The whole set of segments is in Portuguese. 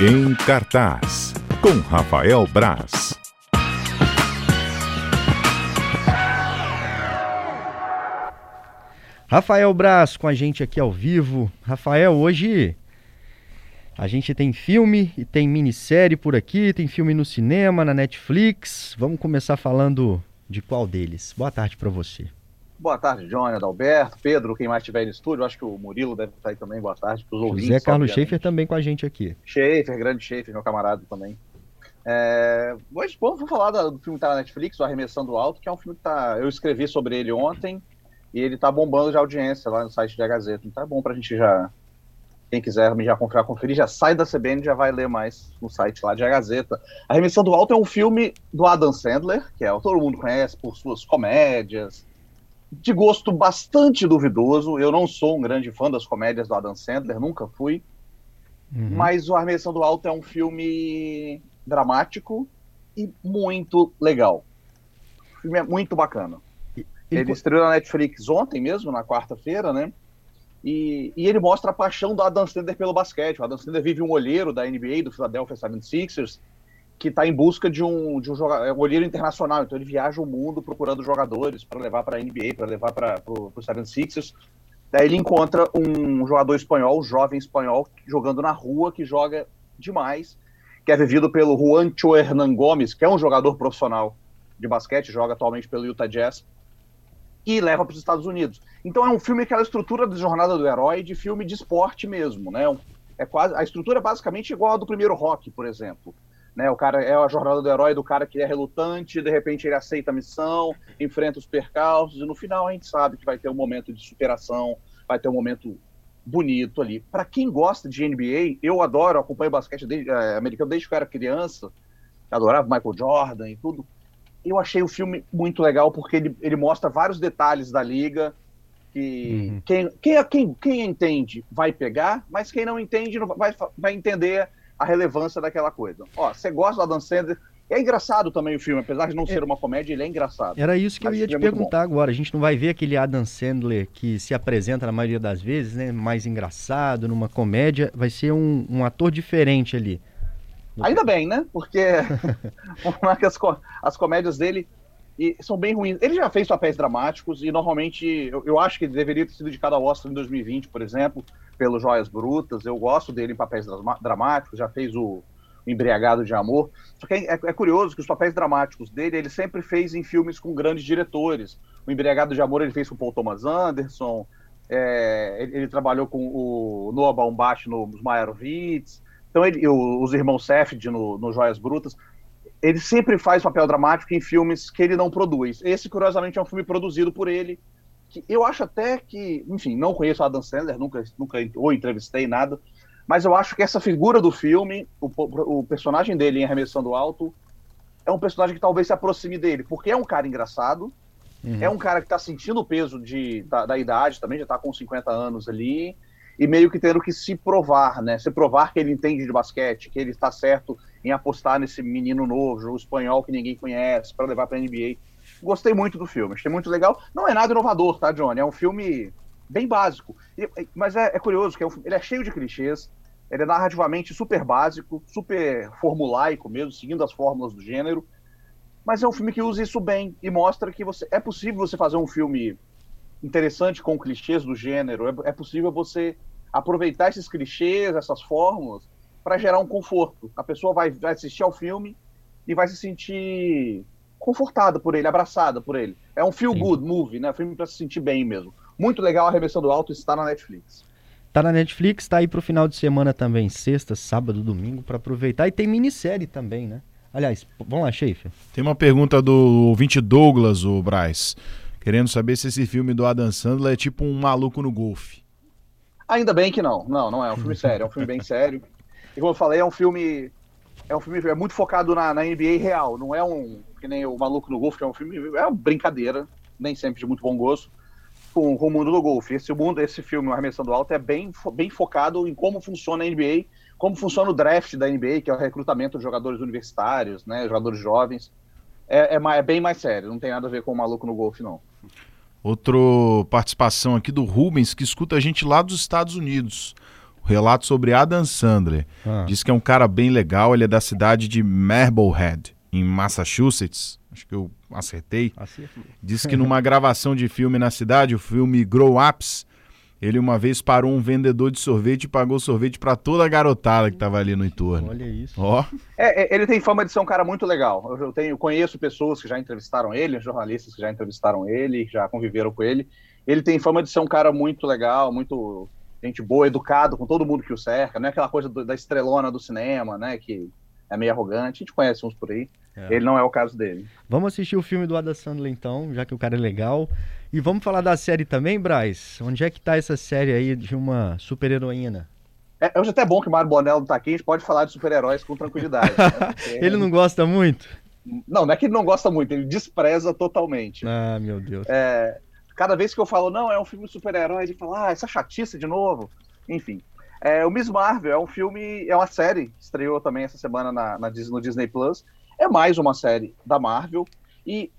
Em cartaz, com Rafael Braz. Rafael Braz com a gente aqui ao vivo. Rafael, hoje a gente tem filme e tem minissérie por aqui, tem filme no cinema, na Netflix. Vamos começar falando de qual deles? Boa tarde para você. Boa tarde, Johnny, Adalberto, Pedro, quem mais estiver no estúdio. Acho que o Murilo deve estar aí também. Boa tarde para os ouvintes. José Carlos Schaefer também com a gente aqui. Schaefer, grande Schaefer, meu camarada também. É... Hoje, bom, vou falar do filme que está na Netflix, O Arremessando Alto, que é um filme que tá... eu escrevi sobre ele ontem e ele está bombando de audiência lá no site da Gazeta. Então é bom para a gente já quem quiser já conferir, conferir, já sai da CBN e já vai ler mais no site lá de A Gazeta. A Remissão do Alto é um filme do Adam Sandler, que é todo mundo conhece por suas comédias, de gosto bastante duvidoso. Eu não sou um grande fã das comédias do Adam Sandler, nunca fui. Uhum. Mas o Armeição do Alto é um filme dramático e muito legal. O filme é muito bacana. Ele, Ele estreou na Netflix ontem mesmo, na quarta-feira, né? E, e, ele mostra a paixão do Adam Sandler pelo basquete. O Adam Sandler vive um olheiro da NBA, do Philadelphia 76ers, que está em busca de um, de um, jogador, é um olheiro internacional. Então ele viaja o mundo procurando jogadores para levar para a NBA, para levar para o 76ers. Daí ele encontra um jogador espanhol, um jovem espanhol, jogando na rua, que joga demais, que é vivido pelo Juancho Hernan Gomes, que é um jogador profissional de basquete, joga atualmente pelo Utah Jazz e leva para os Estados Unidos. Então é um filme que a estrutura de jornada do herói de filme de esporte mesmo, né? É quase a estrutura é basicamente igual a do primeiro Rock, por exemplo. Né, o cara é a jornada do herói do cara que é relutante, de repente ele aceita a missão, enfrenta os percalços e no final a gente sabe que vai ter um momento de superação, vai ter um momento bonito ali. Para quem gosta de NBA, eu adoro, acompanho basquete desde, é, americano desde que eu era criança, adorava Michael Jordan e tudo eu achei o filme muito legal porque ele, ele mostra vários detalhes da liga que uhum. quem, quem, quem, quem entende vai pegar, mas quem não entende não vai, vai entender a relevância daquela coisa. Ó, você gosta do Adam Sandler, é engraçado também o filme, apesar de não é, ser uma comédia, ele é engraçado. Era isso que eu ia te é perguntar agora. A gente não vai ver aquele Adam Sandler que se apresenta na maioria das vezes, né? Mais engraçado, numa comédia. Vai ser um, um ator diferente ali. Ainda bem, né? Porque as, as comédias dele e são bem ruins. Ele já fez papéis dramáticos e normalmente eu, eu, acho que ele deveria ter sido indicado ao Oscar em 2020, por exemplo, pelo Joias Brutas. Eu gosto dele em papéis dramáticos, já fez o, o Embriagado de Amor. Só que é, é, curioso que os papéis dramáticos dele ele sempre fez em filmes com grandes diretores. O Embriagado de Amor ele fez com Paul Thomas Anderson, é, ele, ele, trabalhou com o Noah Baumbach nos Meyerowitz. Então, ele, os irmãos Safdie no, no Joias Brutas, ele sempre faz papel dramático em filmes que ele não produz. Esse, curiosamente, é um filme produzido por ele, que eu acho até que, enfim, não conheço Adam Sandler, nunca, nunca ou entrevistei nada, mas eu acho que essa figura do filme, o, o personagem dele em Arremessando Alto, é um personagem que talvez se aproxime dele, porque é um cara engraçado, uhum. é um cara que está sentindo o peso de, da, da idade também, já está com 50 anos ali, e meio que tendo que se provar, né? Se provar que ele entende de basquete, que ele está certo em apostar nesse menino novo, espanhol que ninguém conhece, para levar para a NBA. Gostei muito do filme, achei muito legal. Não é nada inovador, tá, Johnny? É um filme bem básico. mas é, é curioso que é um, ele é cheio de clichês, ele é narrativamente super básico, super formulaico mesmo, seguindo as fórmulas do gênero. Mas é um filme que usa isso bem e mostra que você é possível você fazer um filme interessante com clichês do gênero. É, é possível você aproveitar esses clichês, essas fórmulas, para gerar um conforto. A pessoa vai, vai assistir ao filme e vai se sentir confortada por ele, abraçada por ele. É um feel Sim. good movie, né? Filme para se sentir bem mesmo. Muito legal a Remessão do Alto está na Netflix. Tá na Netflix, tá aí pro final de semana também, sexta, sábado, domingo, para aproveitar. E tem minissérie também, né? Aliás, vamos lá, Schaefer. Tem uma pergunta do ouvinte Douglas, o Braz, querendo saber se esse filme do Adam Sandler é tipo um maluco no golfe. Ainda bem que não. Não, não é. É um filme sério. É um filme bem sério. E como eu falei, é um filme. É um filme é muito focado na, na NBA real. Não é um. Que nem o Maluco no Golfe, que é um filme. É uma brincadeira. Nem sempre de muito bom gosto. Com, com o mundo do golfe. Esse mundo, esse filme, o Arremessando Alto, é bem, bem focado em como funciona a NBA, como funciona o draft da NBA, que é o recrutamento de jogadores universitários, né? Jogadores jovens. É, é, é bem mais sério, não tem nada a ver com o maluco no golfe, não. Outra participação aqui do Rubens, que escuta a gente lá dos Estados Unidos. relato sobre Adam Sandler. Ah. Diz que é um cara bem legal, ele é da cidade de Marblehead, em Massachusetts. Acho que eu acertei. Acertou. Diz que numa gravação de filme na cidade, o filme Grow Ups, ele uma vez parou um vendedor de sorvete e pagou sorvete pra toda a garotada que tava ali no entorno. Olha isso. Ó, É, é, ele tem fama de ser um cara muito legal. Eu, tenho, conheço pessoas que já entrevistaram ele, jornalistas que já entrevistaram ele, que já conviveram com ele. Ele tem fama de ser um cara muito legal, muito gente boa, educado com todo mundo que o cerca. Não é aquela coisa do- da estrelona do cinema, né? Que é meio arrogante. A gente conhece uns por aí. É. Ele não é o caso dele. Vamos assistir o filme do Adam Sandler então, já que o cara é legal. E vamos falar da série também, Braz? Onde é que tá essa série aí de uma super-heroína? É, hoje até é bom que o Mário Bonello não tá aqui, a gente pode falar de super-heróis com tranquilidade. né? Porque- Ele não gosta muito? Não, não é que ele não gosta muito, ele despreza totalmente. Ah, meu Deus. É, cada vez que eu falo, não, é um filme de super-herói, ele fala, ah, essa chatice de novo. Enfim. É, o Miss Marvel é um filme, é uma série, estreou também essa semana na, na no Disney Plus. É mais uma série da Marvel. E,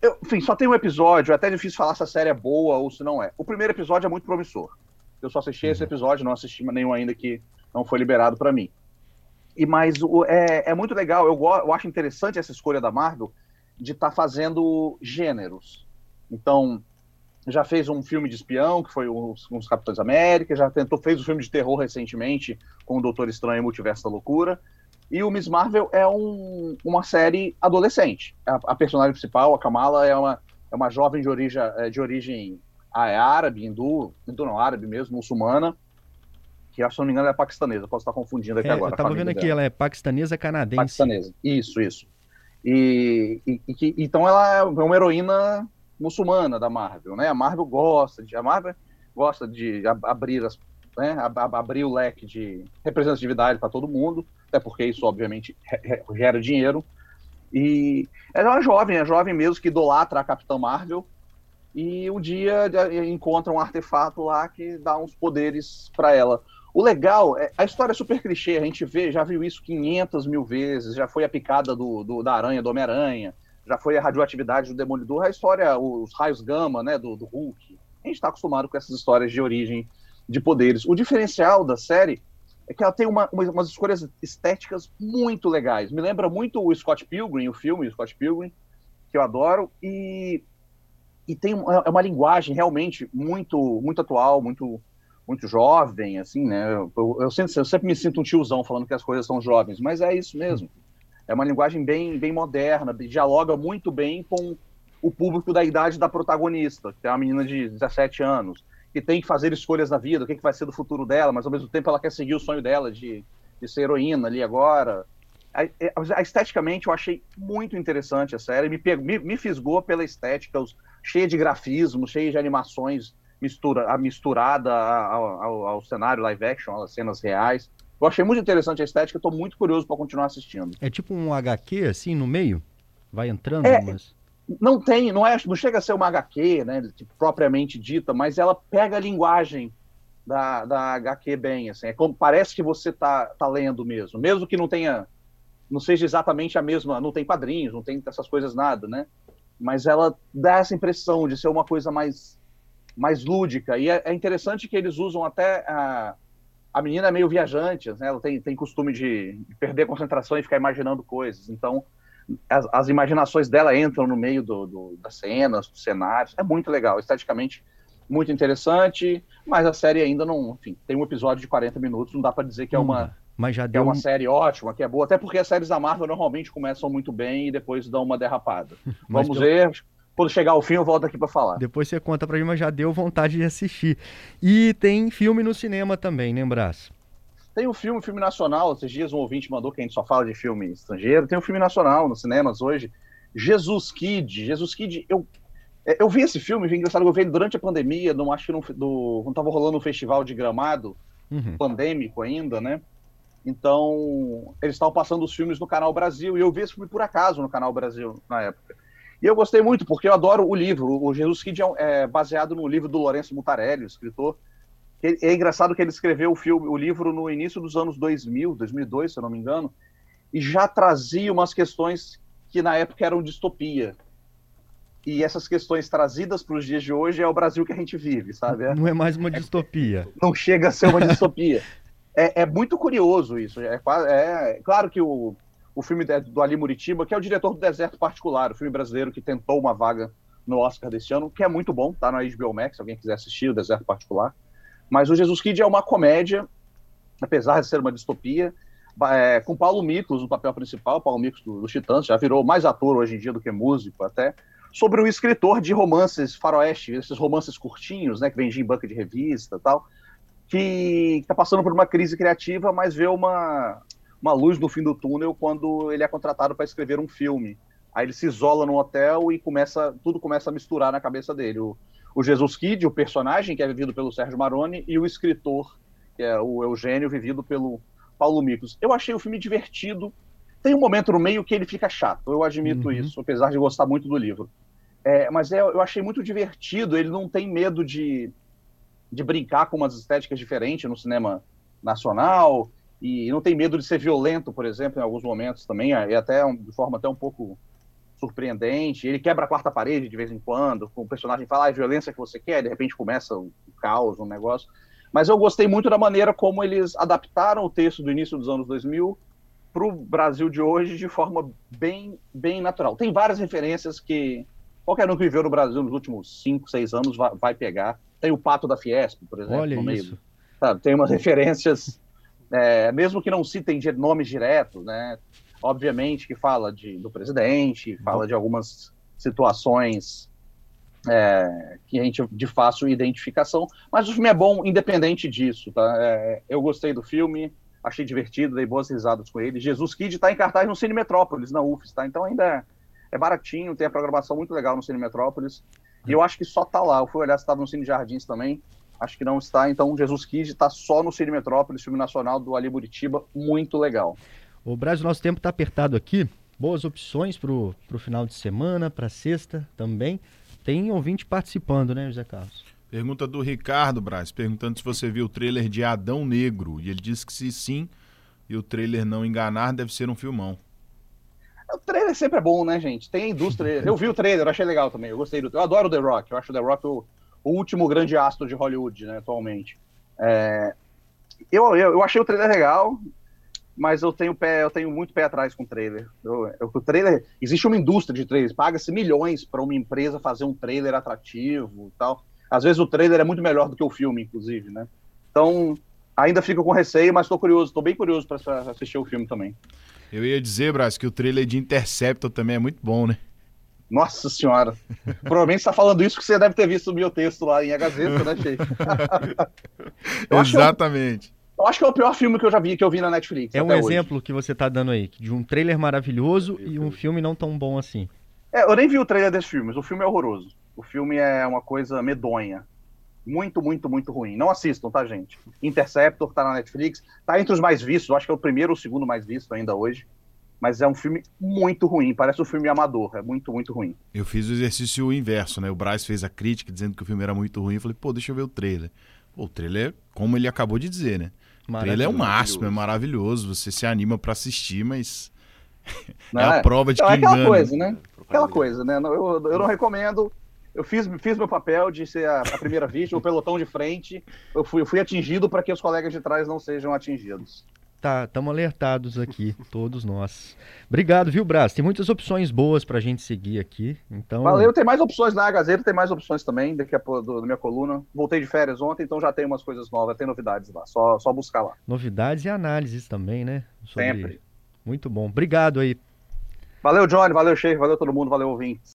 eu, enfim, só tem um episódio, é até difícil falar se a série é boa ou se não é. O primeiro episódio é muito promissor. Eu só assisti esse episódio, não assisti nenhum ainda que não foi liberado para mim. E mas o- é, é muito legal, eu, eu acho interessante essa escolha da Marvel de estar fazendo gêneros. Então, já fez um filme de espião, que foi os, os Capitães América, já tentou, fez um filme de terror recentemente com o Doutor Estranho e Multiverso da Loucura. E o Miss Marvel é um- uma série adolescente. A, a personagem principal, a Kamala, é uma, é uma jovem de origem, é, de origem é árabe, hindu, hindu não, árabe mesmo, muçulmana, que se não me engano, ela é paquistanesa. Posso estar confundindo aqui É, agora. eu a tava família vendo aqui, dela. ela é paquistanesa canadense. Paquistanesa. Isso, isso. E, e- e então ela é uma heroína muçulmana da Marvel, né? A Marvel gosta de, a Marvel gosta de ab- abrir as, né? ab- ab- abrir o leque de representatividade para todo mundo, até porque isso obviamente gera dinheiro. E ela é uma jovem, é jovem mesmo que idolatra a Capitã Marvel. E um dia encontra um artefato lá que dá uns poderes para ela. O legal, é, a história é super clichê, a gente vê, já viu isso 500 mil vezes, já foi a picada do, do- da aranha, do Homem-Aranha, já foi a radioatividade do Demolidor, a história, os raios gama, né, do, do Hulk. A gente está acostumado com essas histórias de origem de poderes. O diferencial da série é que ela tem uma, uma- umas escolhas estéticas muito legais. Me lembra muito o Scott Pilgrim, o filme o Scott Pilgrim, que eu adoro, e, e tem um- é uma linguagem realmente muito, muito atual, muito muito jovem, assim, né? Eu, eu, eu sempre, eu sempre me sinto um tiozão falando que as coisas são jovens, mas é isso mesmo. É uma linguagem bem, bem moderna, dialoga muito bem com o público da idade da protagonista, que é uma menina de 17 anos, que tem que fazer escolhas na vida, o que, que vai ser do futuro dela, mas ao mesmo tempo ela quer seguir o sonho dela de, de ser heroína ali agora. A- a- Esteticamente eu achei muito interessante a série, me, pegou- me, me fisgou pela estética, os, cheia de grafismo, cheia de animações mistura, a misturada ao, ao, ao cenário live action, às cenas reais. Eu achei muito interessante a estética, estou muito curioso para continuar assistindo. É tipo um HQ, assim, no meio? Vai entrando, É. mas... Não tem, não é, não chega a ser uma HQ, né, tipo, propriamente dita, mas ela pega a linguagem da, da HQ bem, assim, é como parece que você tá, tá lendo mesmo, mesmo que não tenha, não seja exatamente a mesma, não tem quadrinhos, não tem essas coisas nada, né? Mas ela dá essa impressão de ser uma coisa mais mais lúdica. E é, é interessante que eles usam até a, a menina é meio viajante, né? Ela tem, tem costume de perder concentração e ficar imaginando coisas. Então, as, as imaginações dela entram no meio do, do, das cenas, dos cenários. É muito legal, esteticamente muito interessante, mas a série ainda não, enfim, tem um episódio de 40 minutos, não dá para dizer que é uma Mas já é deu uma um... série ótima, que é boa, até porque as séries da Marvel normalmente começam muito bem e depois dão uma derrapada. Vamos pelo- ver, quando chegar ao fim eu volto aqui para falar. Depois você conta pra mim, mas já deu vontade de assistir. E tem filme no cinema também, né, Brás? Tem um filme, filme nacional, esses dias um ouvinte mandou que a gente só fala de filme estrangeiro, tem um filme nacional nos cinemas hoje, Jesus Kid. Jesus Kid, eu, é, eu vi esse filme, vi engraçado, eu vi ele durante a pandemia, não acho que no, do, quando tava rolando o festival de Gramado, Uhum. pandêmico ainda, né? Então, eles estavam passando os filmes no Canal Brasil, e eu vi esse filme por acaso no Canal Brasil na época. E eu gostei muito, porque eu adoro o livro. O Jesus Kid é, um- é baseado no livro do Lourenço Mutarelli, escritor. É, é engraçado que ele escreveu o filme, o livro no início dos anos 2000, 2002, se eu não me engano, e já trazia umas questões que na época eram distopia. E essas questões trazidas para os dias de hoje é o Brasil que a gente vive, sabe? É- Não é mais uma distopia. não chega a ser uma distopia. é, é muito curioso isso. É, é, claro que o, o filme do Ali Muritiba, que é o diretor do Deserto Particular, o filme brasileiro que tentou uma vaga no Oscar desse ano, que é muito bom, tá na HBO Max, se alguém quiser assistir, o Deserto Particular. Mas o Jesus Kid é uma comédia, apesar de ser uma distopia, é, com Paulo Miklos no papel principal, Paulo Miklos do, do Titãs, já virou mais ator hoje em dia do que músico até, sobre um escritor de romances faroeste, esses romances curtinhos, né, que vendia em banca de revista e tal, que está passando por uma crise criativa, mas vê uma, uma luz no fim do túnel quando ele é contratado para escrever um filme. Aí ele se isola no hotel e começa tudo começa a misturar na cabeça dele. O, o Jesus Kid, o personagem que é vivido pelo Sérgio Maroni, e o escritor, que é o Eugênio, vivido pelo Paulo Miklos. Eu achei o filme divertido. Tem um momento no meio que ele fica chato, eu admito uhum. isso, apesar de gostar muito do livro. É, mas é, eu achei muito divertido, ele não tem medo de, de brincar com umas estéticas diferentes no cinema nacional, e não tem medo de ser violento, por exemplo, em alguns momentos também, e até de forma até um pouco surpreendente. Ele quebra a quarta parede de vez em quando, com o personagem fala ah, a violência que você quer, de repente começa o caos, um negócio. Mas eu gostei muito da maneira como eles adaptaram o texto do início dos anos 2000 para o Brasil de hoje de forma bem, bem natural. Tem várias referências que qualquer um que viveu no Brasil nos últimos 5, 6 anos vai, vai, pegar. Tem o Pato da Fiesp, por exemplo, Olha no meio. Isso. Sabe, tem umas referências, é, mesmo que não citem nomes diretos, né? Obviamente que fala de, do presidente, fala de algumas situações é, que a gente de fácil identificação, mas o filme é bom independente disso, tá? É, eu gostei do filme, achei divertido, dei boas risadas com ele. Jesus Kid está em cartaz no Cine Metrópolis, na UFES, tá? Então ainda é, é baratinho, tem a programação muito legal no Cine Metrópolis. E eu acho que só tá lá. Eu fui olhar se estava no Cine Jardins também. Acho que não está. Então, Jesus Kid está só no Cine Metrópolis, filme nacional do Ali Buritiba. Muito legal. O Brasil, nosso tempo está apertado aqui. Boas opções para o final de semana, para sexta também. Tem ouvinte participando, né, José Carlos? Pergunta do Ricardo Braz, perguntando se você viu o trailer de Adão Negro. E ele disse que se sim, e o trailer não enganar, deve ser um filmão. O trailer sempre é bom, né, gente? Tem a indústria. Eu vi o trailer, achei legal também. Eu gostei do. Eu adoro o The Rock. Eu acho o The Rock o, o último grande astro de Hollywood, né, atualmente. É... Eu, eu, eu, achei o trailer legal mas eu tenho pé, eu tenho muito pé atrás com o trailer. Eu, eu, o trailer existe uma indústria de trailers, paga-se milhões para uma empresa fazer um trailer atrativo, tal. Às vezes o trailer é muito melhor do que o filme, inclusive, né? Então ainda fico com receio, mas estou curioso, estou bem curioso para assistir o filme também. Eu ia dizer, Brás, que o trailer de Interceptor também é muito bom, né? Nossa senhora. Provavelmente está falando isso que você deve ter visto o meu texto lá em A Gazeta, né, Chefe? Exatamente. Eu acho que é o pior filme que eu já vi, que eu vi na Netflix. É um exemplo que você tá dando aí, de um trailer maravilhoso e um filme não tão bom assim. É, eu nem vi o trailer desse filme, mas o filme é horroroso. O filme é uma coisa medonha. Muito, muito, muito ruim. Não assistam, tá, gente? Interceptor tá na Netflix, tá entre os mais vistos, eu acho que é o primeiro ou o segundo mais visto ainda hoje. Mas é um filme muito ruim, parece um filme amador, é muito, muito ruim. Eu fiz o exercício inverso, né? O Bryce fez a crítica dizendo que o filme era muito ruim. Eu falei, pô, deixa eu ver o trailer. Pô, o trailer é como ele acabou de dizer, né? Ele é o máximo, é maravilhoso. Você se anima para assistir, mas é a é? prova de então, que é aquela engana. coisa, né? Aquela coisa, né? Eu, eu não recomendo. Eu fiz, fiz meu papel de ser a, a primeira vítima, o pelotão de frente. Eu fui, eu fui atingido para que os colegas de trás não sejam atingidos. Tá, estamos alertados aqui, todos nós. Obrigado, viu, Brás? Tem muitas opções boas pra gente seguir aqui. Então... Valeu, tem mais opções na Gazeta, tem mais opções também, daqui a pouco, da minha coluna. Voltei de férias ontem, então já tem umas coisas novas, tem novidades lá, só, só buscar lá. Novidades e análises também, né? Sobre... Sempre. Muito bom. Obrigado aí. Valeu, Johnny, valeu, Chefe, valeu todo mundo, valeu, ouvintes.